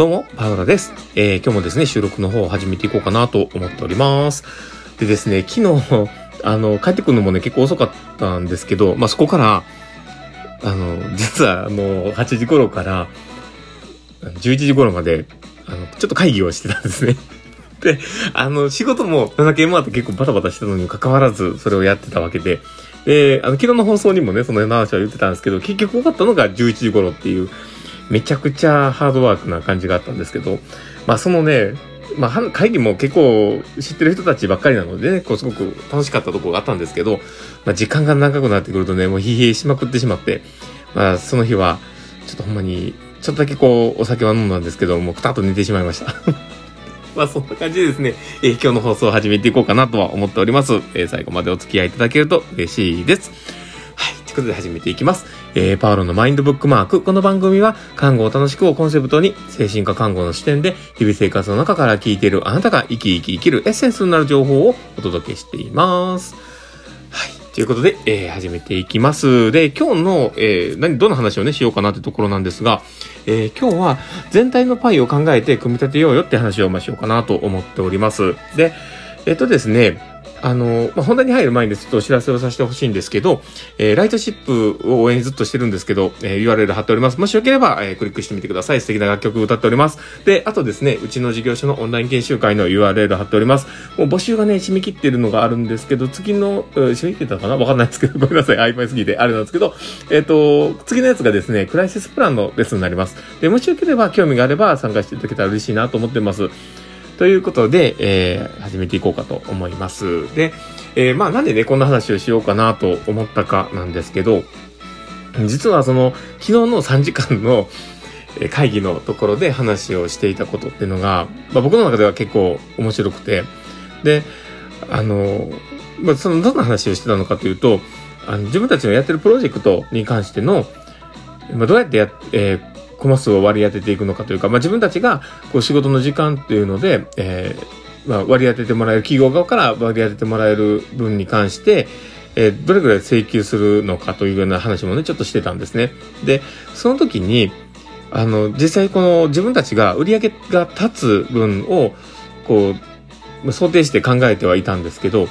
どうも、パウラです。えー、今日もですね、収録の方を始めていこうかなと思っております。でですね、昨日、あの、帰ってくるのもね、結構遅かったんですけど、まあ、そこから、あの、実は、あの、8時頃から、11時頃まで、あの、ちょっと会議をしてたんですね。で、あの、仕事も7件回って結構バタバタしてたのにもかかわらず、それをやってたわけで、で、あの、昨日の放送にもね、その話は言ってたんですけど、結局終わったのが11時頃っていう、めちゃくちゃハードワークな感じがあったんですけど、まあそのね、まあ会議も結構知ってる人たちばっかりなのでね、こうすごく楽しかったところがあったんですけど、まあ時間が長くなってくるとね、もう疲弊しまくってしまって、まあその日は、ちょっとほんまに、ちょっとだけこう、お酒は飲んだんですけど、もうくたっと寝てしまいました。まあそんな感じでですね、えー今日の放送を始めていこうかなとは思っております。えー最後までお付き合いいただけると嬉しいです。はい。ということで始めていきます。えー、パウロのマインドブックマーク。この番組は、看護を楽しくをコンセプトに、精神科看護の視点で、日々生活の中から聞いているあなたが生き生き生きるエッセンスになる情報をお届けしています。はい。ということで、えー始めていきます。で、今日の、えー何、どんな話をね、しようかなってところなんですが、えー今日は全体のパイを考えて組み立てようよって話をましようかなと思っております。で、えっとですね、あの、まあ、本題に入る前にちょっとお知らせをさせてほしいんですけど、えーライトシップを応援ずっとしてるんですけど、えー URL 貼っております。もしよければ、えークリックしてみてください。素敵な楽曲歌っております。で、あとですね、うちの事業所のオンライン研修会の URL 貼っております。もう募集がね、締め切ってるのがあるんですけど、次の、えー締め切ってたかな？わかんないですけど、ごめんなさい。曖昧すぎて、あれなんですけど、えっ、と、次のやつがですね、クライシスプランのレッスンになります。で、もしよければ、興味があれば参加していただけたら嬉しいなと思ってます。ということで、えー始めていこうかと思います。で、えーまあなんでね、こんな話をしようかなと思ったかなんですけど、実はその、昨日の3時間の会議のところで話をしていたことっていうのが、まあ僕の中では結構面白くて、で、あの、まあその、どんな話をしてたのかというと、あの自分たちのやってるプロジェクトに関しての、まあ、どうやってやっ、えーコマ数を割り当てていくのかというか、まあ、自分たちがこう仕事の時間っていうので、えーまあ、割り当ててもらえる企業側から割り当ててもらえる分に関して、えーどれぐらい請求するのかというような話もね、ちょっとしてたんですね。で、その時に、あの、実際この自分たちが売り上げが立つ分を、こう、ま想定して考えてはいたんですけど、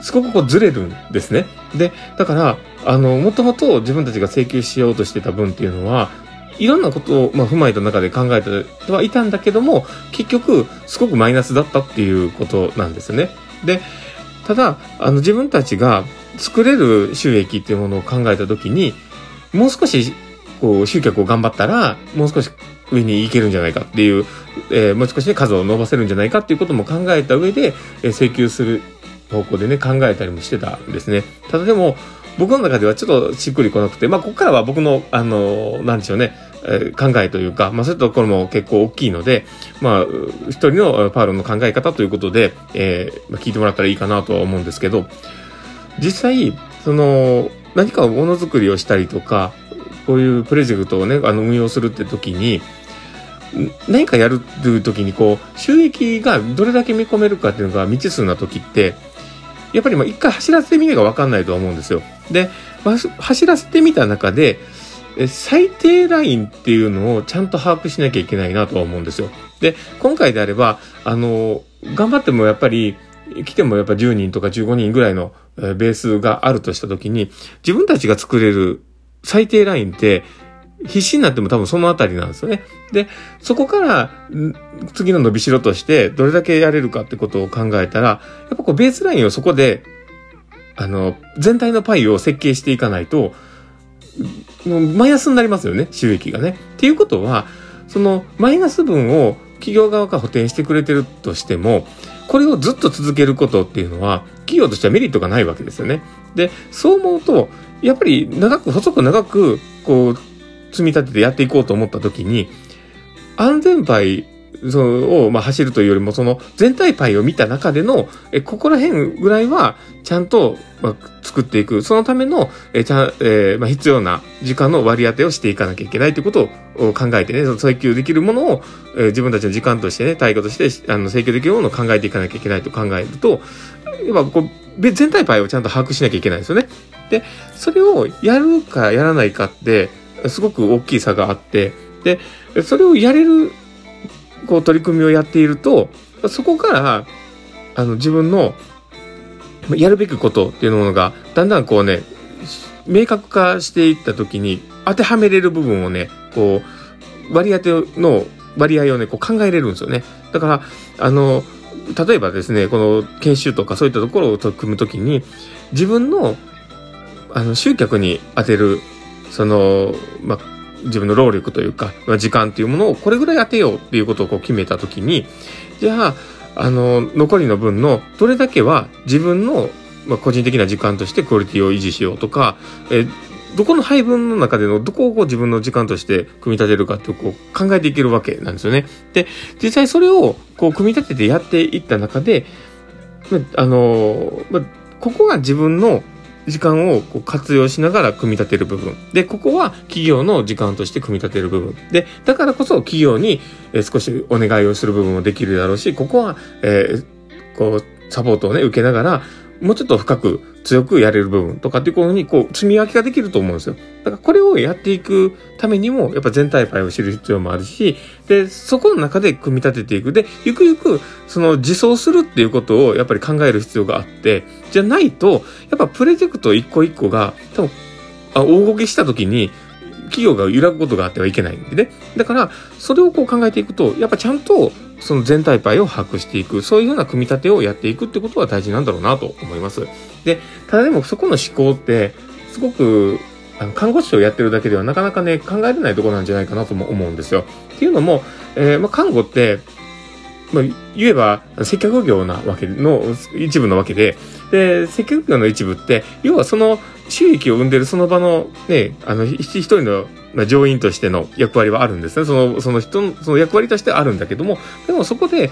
すごくこうずれるんですね。で、だから、あの、もともと自分たちが請求しようとしてた分っていうのは、いろんなことを、まあ、踏まえた中で考えてはいたんだけども、結局、すごくマイナスだったっていうことなんですね。で、ただ、あの、自分たちが作れる収益っていうものを考えたときに、もう少し、こう、集客を頑張ったら、もう少し上に行けるんじゃないかっていう、えーもう少しね、数を伸ばせるんじゃないかっていうことも考えた上で、えー請求する方向でね、考えたりもしてたんですね。ただでも、僕の中ではちょっとしっくりこなくて、まあ、ここからは僕の、あの、なんでしょうね、え考えというか、まあ、そういうところも結構大きいので、まあ、一人のパウロの考え方ということで、えー聞いてもらったらいいかなとは思うんですけど、実際、その、何かものづくりをしたりとか、こういうプロジェクトをね、あの、運用するって時に、何かやるっていう時に、こう、収益がどれだけ見込めるかっていうのが未知数な時って、やっぱりまあ一回走らせてみなきゃわかんないとは思うんですよ。で、まあ走らせてみた中で、最低ラインっていうのをちゃんと把握しなきゃいけないなとは思うんですよ。で、今回であれば、あの、頑張ってもやっぱり、来てもやっぱ10人とか15人ぐらいのベースがあるとしたときに、自分たちが作れる最低ラインって、必死になっても多分そのあたりなんですよね。で、そこから、次の伸びしろとして、どれだけやれるかってことを考えたら、やっぱこうベースラインをそこで、あの、全体のパイを設計していかないと、もうマイナスになりますよね、収益がね。っていうことは、そのマイナス分を企業側が補填してくれてるとしても、これをずっと続けることっていうのは、企業としてはメリットがないわけですよね。で、そう思うと、やっぱり長く、細く長く、こう、積み立ててやっていこうと思った時に、安全牌そのを、まあ、走るというよりも、その全体パイを見た中での、え、ここら辺ぐらいは、ちゃんと、まあ、作っていく。そのための、え、ちゃん、えーまあ、必要な時間の割り当てをしていかなきゃいけないということを考えてね、その請求できるものを、えー自分たちの時間としてね、対価として、あの、請求できるものを考えていかなきゃいけないと考えると、やっぱこう、全体パイをちゃんと把握しなきゃいけないですよね。で、それをやるかやらないかって、すごく大きい差があって、で、それをやれるこう取り組みをやっていると、そこから、あの、自分のやるべきことっていうものが、だんだんこうね、明確化していった時に、当てはめれる部分をね、こう、割り当ての割合をね、こう考えれるんですよね。だから、あの、例えばですね、この研修とかそういったところを取り組むときに、自分の、あの、集客に当てる、その、まあ、自分の労力というか、ま、時間っていうものをこれぐらい当てようっていうことをこう決めたときに、じゃあ、あの、残りの分のどれだけは自分の、まあ、個人的な時間としてクオリティを維持しようとか、えどこの配分の中でのどこをこう自分の時間として組み立てるかってこう考えていけるわけなんですよね。で、実際それをこう組み立ててやっていった中で、あの、まここが自分の時間をこう活用しながら組み立てる部分。で、ここは企業の時間として組み立てる部分。で、だからこそ企業に少しお願いをする部分もできるだろうし、ここは、えー、こう、サポートをね、受けながら、もうちょっと深く強くやれる部分とかっていうことにこう積み分けができると思うんですよ。だからこれをやっていくためにもやっぱ全体パイを知る必要もあるし、で、そこの中で組み立てていく。で、ゆくゆくその自走するっていうことをやっぱり考える必要があって、じゃないと、やっぱプロジェクト一個一個が多分、あ大動きした時に企業が揺らぐことがあってはいけないんでね。だから、それをこう考えていくと、やっぱちゃんとその全体パイを把握していく、そういうような組み立てをやっていくってことは大事なんだろうなと思います。で、ただでもそこの思考って、すごく、あの看護師をやってるだけではなかなかね、考えれないとこなんじゃないかなとも思うんですよ。っていうのも、えー、まあ、看護って、まあ、言えば接客業なわけの一部なわけで、で、接客業の一部って、要はその収益を生んでるその場のね、あの、一人のまあ、上院としての役割はあるんですね。その、その人の、その役割としてあるんだけども、でもそこで、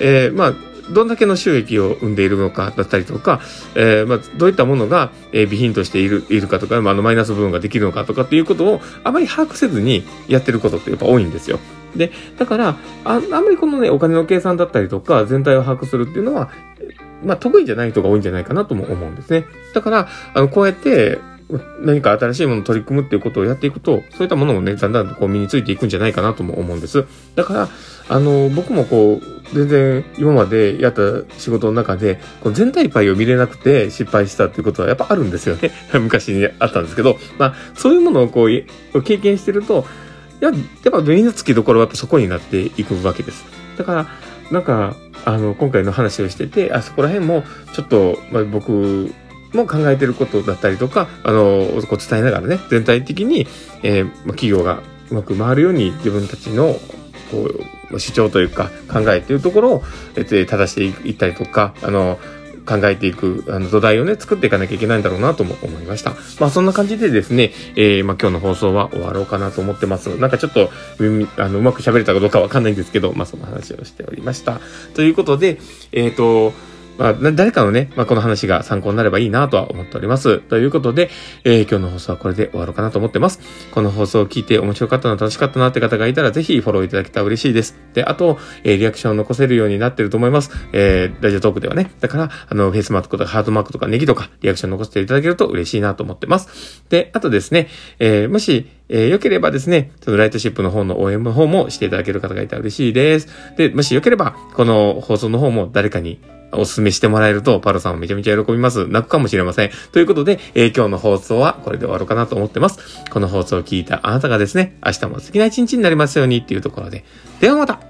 えー、まあ、どんだけの収益を生んでいるのかだったりとか、えー、まあ、どういったものが、えー、備品としている、いるかとか、まあ、あの、マイナス部分ができるのかとかっていうことを、あまり把握せずにやってることってやっぱ多いんですよ。で、だから、ああんまりこのね、お金の計算だったりとか、全体を把握するっていうのは、まあ、得意じゃない人が多いんじゃないかなとも思うんですね。だから、あの、こうやって、何か新しいものを取り組むっていうことをやっていくと、そういったものもね、だんだんとこう身についていくんじゃないかなとも思うんです。だから、あの、僕もこう、全然今までやった仕事の中で、こう全体パイを見れなくて失敗したっていうことはやっぱあるんですよね。昔にあったんですけど、まあ、そういうものをこう、経験してると、や、やっぱ目の付きどころはやっぱそこになっていくわけです。だから、なんか、あの、今回の話をしてて、あそこら辺も、ちょっと、まあ、僕も考えてることだったりとか、あの、こう伝えながらね、全体的に、えー、企業がうまく回るように自分たちの、こう、主張というか考えというところを、えー、正していったりとか、あの、考えていく、あの、土台をね、作っていかなきゃいけないんだろうなとも思いました。まあ、そんな感じでですね、えー、まあ、今日の放送は終わろうかなと思ってます。なんかちょっと、あの、うまく喋れたかどうかわかんないんですけど、まあ、その話をしておりました。ということで、えっ、ー、と、まあ、誰かのね、まあ、この話が参考になればいいなとは思っております。ということで、えー、今日の放送はこれで終わろうかなと思ってます。この放送を聞いて面白かったな、楽しかったなって方がいたら、ぜひフォローいただけたら嬉しいです。で、あと、えー、リアクションを残せるようになってると思います。えー、ラジオトークではね。だから、あの、フェイスマークとかハートマークとかネギとか、リアクション残していただけると嬉しいなと思ってます。で、あとですね、えー、もし、えー、良ければですね、そのライトシップの方の応援の方もしていただける方がいたら嬉しいです。で、もし良ければ、この放送の方も誰かにお勧めしてもらえると、パロさんもめちゃめちゃ喜びます。泣くかもしれません。ということで、えー、今日の放送はこれで終わろうかなと思ってます。この放送を聞いたあなたがですね、明日も素敵な一日になりますようにっていうところで、ではまた